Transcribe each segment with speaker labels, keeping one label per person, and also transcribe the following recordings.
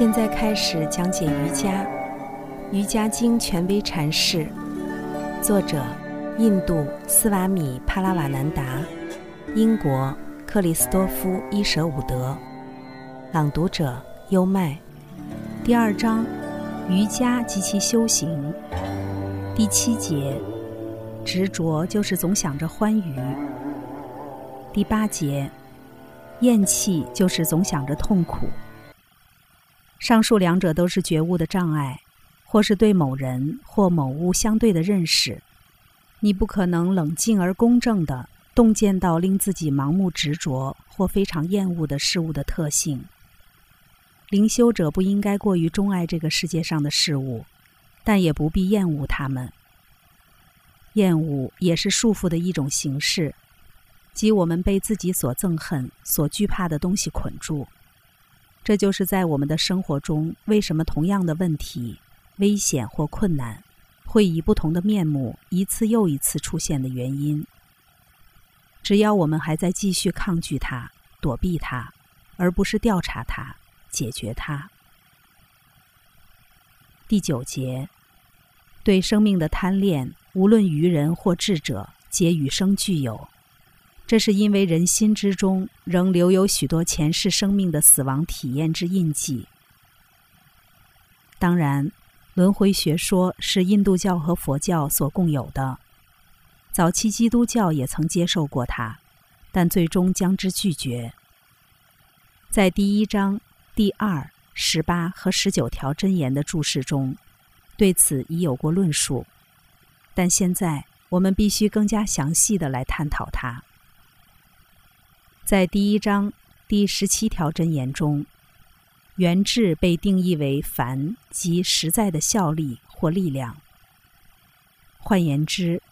Speaker 1: 现在开始讲解瑜伽，《瑜伽经》权威阐释，作者：印度斯瓦米帕拉瓦南达，英国克里斯多夫伊舍伍德，朗读者：优麦。第二章：瑜伽及其修行。第七节：执着就是总想着欢愉。第八节：厌弃就是总想着痛苦。上述两者都是觉悟的障碍，或是对某人或某物相对的认识。你不可能冷静而公正地洞见到令自己盲目执着或非常厌恶的事物的特性。灵修者不应该过于钟爱这个世界上的事物，但也不必厌恶它们。厌恶也是束缚的一种形式，即我们被自己所憎恨、所惧怕的东西捆住。这就是在我们的生活中，为什么同样的问题、危险或困难，会以不同的面目一次又一次出现的原因。只要我们还在继续抗拒它、躲避它，而不是调查它、解决它。第九节，对生命的贪恋，无论愚人或智者，皆与生俱有。这是因为人心之中仍留有许多前世生命的死亡体验之印记。当然，轮回学说是印度教和佛教所共有的，早期基督教也曾接受过它，但最终将之拒绝。在第一章第二、十八和十九条箴言的注释中，对此已有过论述，但现在我们必须更加详细的来探讨它。在第一章第十七条箴言中，原质被定义为凡即实在的效力或力量。换言之，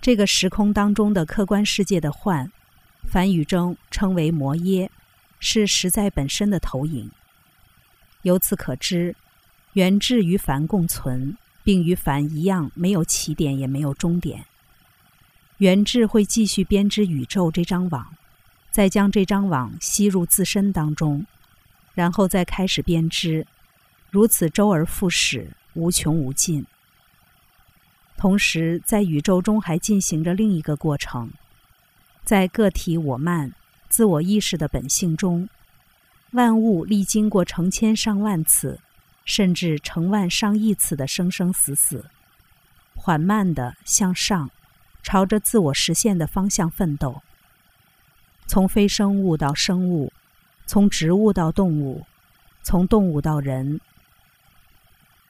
Speaker 1: 这个时空当中的客观世界的幻，梵语中称为摩耶，是实在本身的投影。由此可知，原质与凡共存，并与凡一样没有起点也没有终点。原质会继续编织宇宙这张网。再将这张网吸入自身当中，然后再开始编织，如此周而复始，无穷无尽。同时，在宇宙中还进行着另一个过程，在个体我慢、自我意识的本性中，万物历经过成千上万次，甚至成万上亿次的生生死死，缓慢地向上，朝着自我实现的方向奋斗。从非生物到生物，从植物到动物，从动物到人。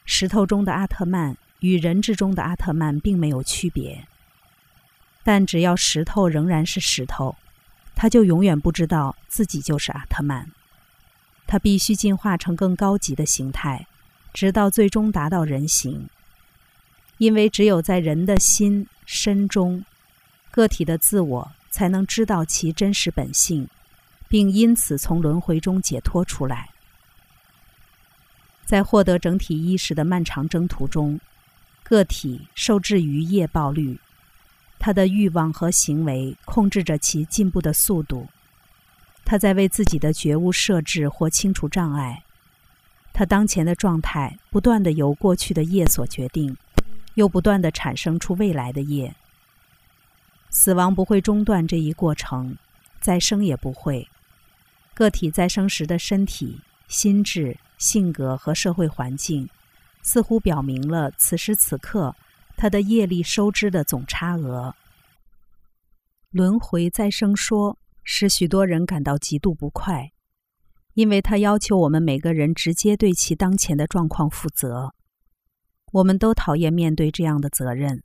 Speaker 1: 石头中的阿特曼与人之中的阿特曼并没有区别，但只要石头仍然是石头，他就永远不知道自己就是阿特曼。他必须进化成更高级的形态，直到最终达到人形。因为只有在人的心身中，个体的自我。才能知道其真实本性，并因此从轮回中解脱出来。在获得整体意识的漫长征途中，个体受制于业报律，他的欲望和行为控制着其进步的速度。他在为自己的觉悟设置或清除障碍。他当前的状态不断的由过去的业所决定，又不断的产生出未来的业。死亡不会中断这一过程，再生也不会。个体再生时的身体、心智、性格和社会环境，似乎表明了此时此刻他的业力收支的总差额。轮回再生说使许多人感到极度不快，因为他要求我们每个人直接对其当前的状况负责。我们都讨厌面对这样的责任。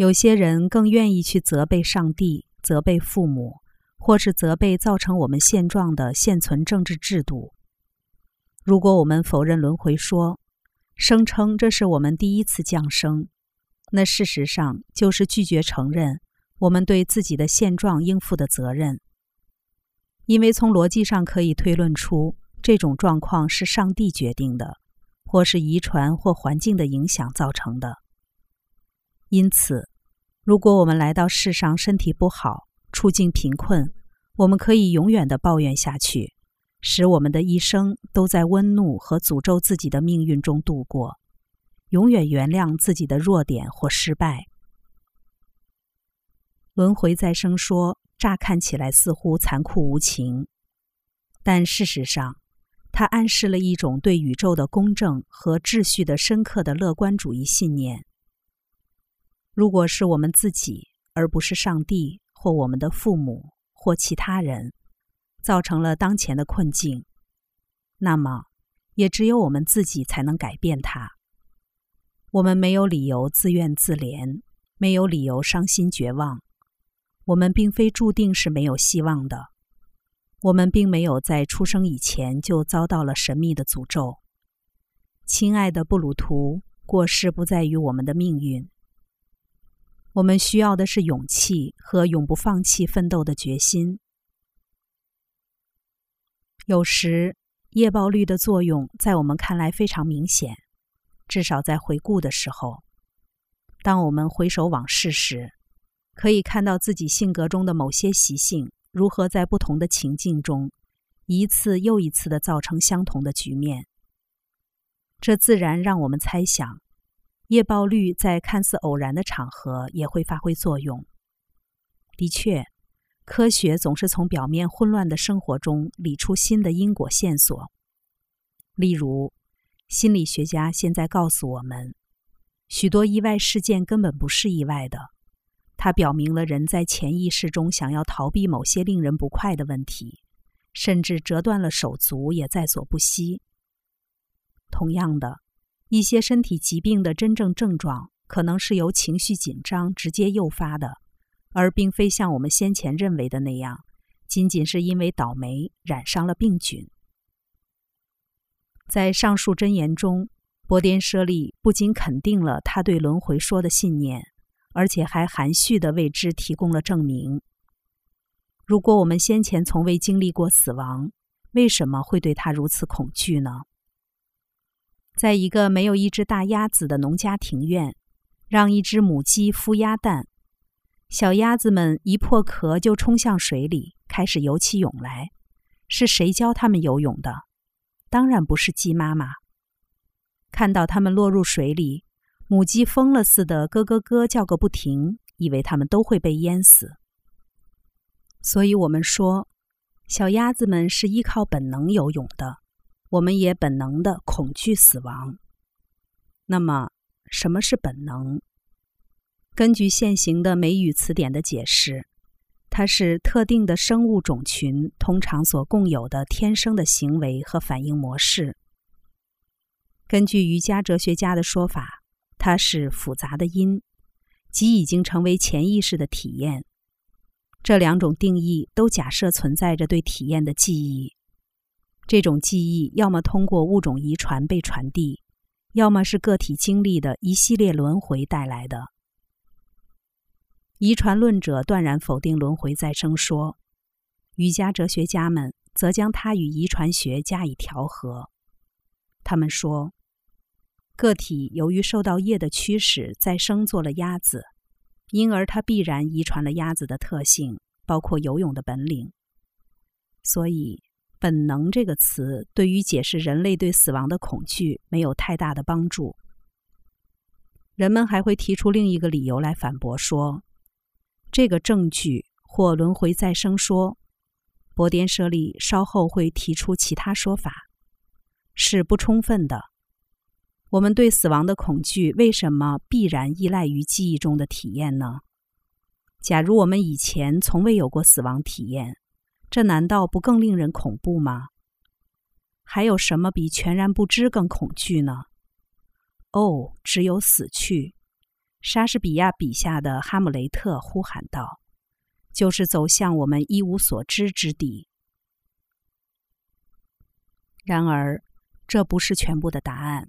Speaker 1: 有些人更愿意去责备上帝、责备父母，或是责备造成我们现状的现存政治制度。如果我们否认轮回说，声称这是我们第一次降生，那事实上就是拒绝承认我们对自己的现状应负的责任。因为从逻辑上可以推论出，这种状况是上帝决定的，或是遗传或环境的影响造成的。因此，如果我们来到世上身体不好、处境贫困，我们可以永远的抱怨下去，使我们的一生都在温怒和诅咒自己的命运中度过，永远原谅自己的弱点或失败。轮回再生说，乍看起来似乎残酷无情，但事实上，它暗示了一种对宇宙的公正和秩序的深刻的乐观主义信念。如果是我们自己，而不是上帝或我们的父母或其他人。造成了当前的困境，那么也只有我们自己才能改变它。我们没有理由自怨自怜，没有理由伤心绝望。我们并非注定是没有希望的，我们并没有在出生以前就遭到了神秘的诅咒。亲爱的布鲁图，过失不在于我们的命运。我们需要的是勇气和永不放弃奋斗的决心。有时，业报率的作用在我们看来非常明显，至少在回顾的时候。当我们回首往事时，可以看到自己性格中的某些习性如何在不同的情境中，一次又一次的造成相同的局面。这自然让我们猜想，业报率在看似偶然的场合也会发挥作用。的确。科学总是从表面混乱的生活中理出新的因果线索。例如，心理学家现在告诉我们，许多意外事件根本不是意外的。它表明了人在潜意识中想要逃避某些令人不快的问题，甚至折断了手足也在所不惜。同样的，一些身体疾病的真正症状可能是由情绪紧张直接诱发的。而并非像我们先前认为的那样，仅仅是因为倒霉染上了病菌。在上述箴言中，波颠舍利不仅肯定了他对轮回说的信念，而且还含蓄地为之提供了证明。如果我们先前从未经历过死亡，为什么会对他如此恐惧呢？在一个没有一只大鸭子的农家庭院，让一只母鸡孵鸭蛋。小鸭子们一破壳就冲向水里，开始游起泳来。是谁教它们游泳的？当然不是鸡妈妈。看到它们落入水里，母鸡疯了似的咯咯咯叫个不停，以为它们都会被淹死。所以我们说，小鸭子们是依靠本能游泳的。我们也本能的恐惧死亡。那么，什么是本能？根据现行的美语词典的解释，它是特定的生物种群通常所共有的天生的行为和反应模式。根据瑜伽哲学家的说法，它是复杂的因，即已经成为潜意识的体验。这两种定义都假设存在着对体验的记忆，这种记忆要么通过物种遗传被传递，要么是个体经历的一系列轮回带来的。遗传论者断然否定轮回再生说，瑜伽哲学家们则将它与遗传学加以调和。他们说，个体由于受到业的驱使再生做了鸭子，因而它必然遗传了鸭子的特性，包括游泳的本领。所以，“本能”这个词对于解释人类对死亡的恐惧没有太大的帮助。人们还会提出另一个理由来反驳说。这个证据或轮回再生说，博颠舍利稍后会提出其他说法，是不充分的。我们对死亡的恐惧为什么必然依赖于记忆中的体验呢？假如我们以前从未有过死亡体验，这难道不更令人恐怖吗？还有什么比全然不知更恐惧呢？哦，只有死去。莎士比亚笔下的哈姆雷特呼喊道：“就是走向我们一无所知之地。”然而，这不是全部的答案。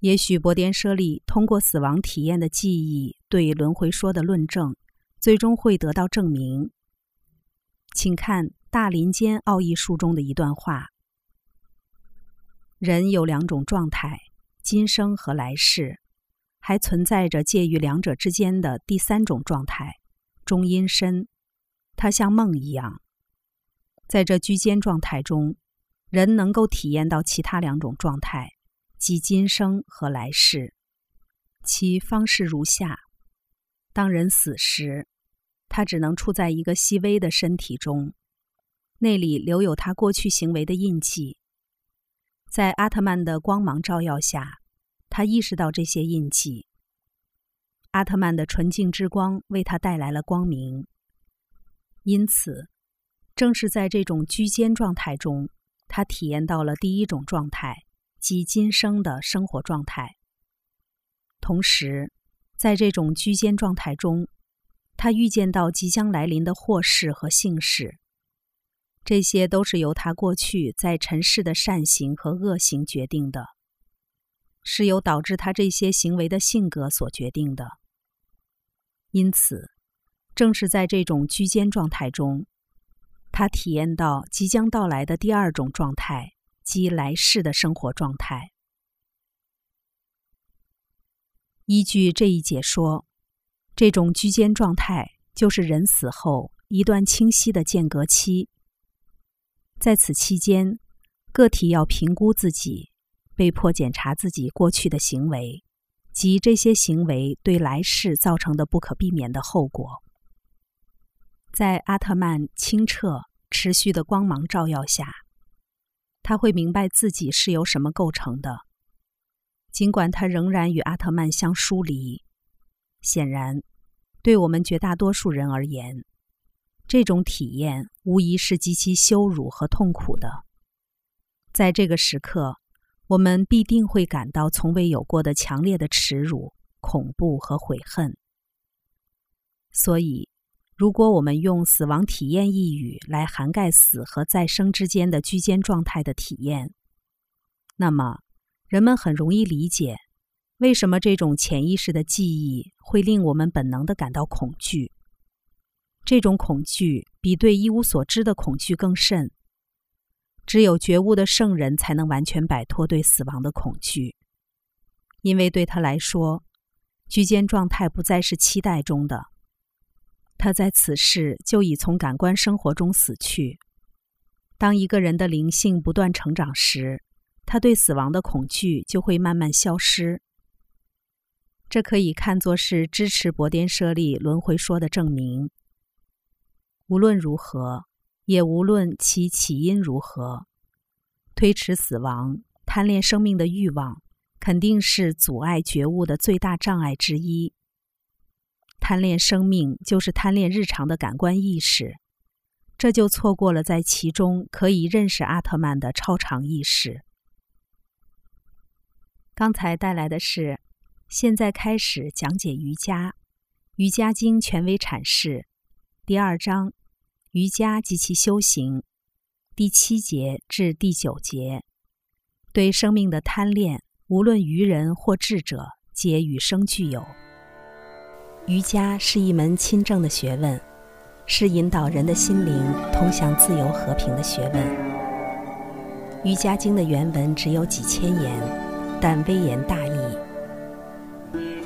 Speaker 1: 也许博颠舍利通过死亡体验的记忆对轮回说的论证，最终会得到证明。请看《大林间奥义书》中的一段话：“人有两种状态，今生和来世。”还存在着介于两者之间的第三种状态——中阴身，它像梦一样。在这居间状态中，人能够体验到其他两种状态，即今生和来世。其方式如下：当人死时，他只能处在一个细微的身体中，那里留有他过去行为的印记。在阿特曼的光芒照耀下，他意识到这些印记。阿特曼的纯净之光为他带来了光明。因此，正是在这种居间状态中，他体验到了第一种状态，即今生的生活状态。同时，在这种居间状态中，他预见到即将来临的祸事和幸事。这些都是由他过去在尘世的善行和恶行决定的，是由导致他这些行为的性格所决定的。因此，正是在这种居间状态中，他体验到即将到来的第二种状态，即来世的生活状态。依据这一解说，这种居间状态就是人死后一段清晰的间隔期。在此期间，个体要评估自己，被迫检查自己过去的行为及这些行为对来世造成的不可避免的后果。在阿特曼清澈、持续的光芒照耀下，他会明白自己是由什么构成的，尽管他仍然与阿特曼相疏离。显然，对我们绝大多数人而言。这种体验无疑是极其羞辱和痛苦的。在这个时刻，我们必定会感到从未有过的强烈的耻辱、恐怖和悔恨。所以，如果我们用“死亡体验”一语来涵盖死和再生之间的居间状态的体验，那么人们很容易理解为什么这种潜意识的记忆会令我们本能的感到恐惧。这种恐惧比对一无所知的恐惧更甚。只有觉悟的圣人才能完全摆脱对死亡的恐惧，因为对他来说，居间状态不再是期待中的。他在此世就已从感官生活中死去。当一个人的灵性不断成长时，他对死亡的恐惧就会慢慢消失。这可以看作是支持博颠舍利轮回说的证明。无论如何，也无论其起因如何，推迟死亡、贪恋生命的欲望，肯定是阻碍觉悟的最大障碍之一。贪恋生命，就是贪恋日常的感官意识，这就错过了在其中可以认识阿特曼的超常意识。刚才带来的是，现在开始讲解瑜伽，《瑜伽经》权威阐释。第二章，瑜伽及其修行，第七节至第九节，对生命的贪恋，无论愚人或智者，皆与生俱有。瑜伽是一门亲政的学问，是引导人的心灵通向自由和平的学问。《瑜伽经》的原文只有几千言，但微言大义。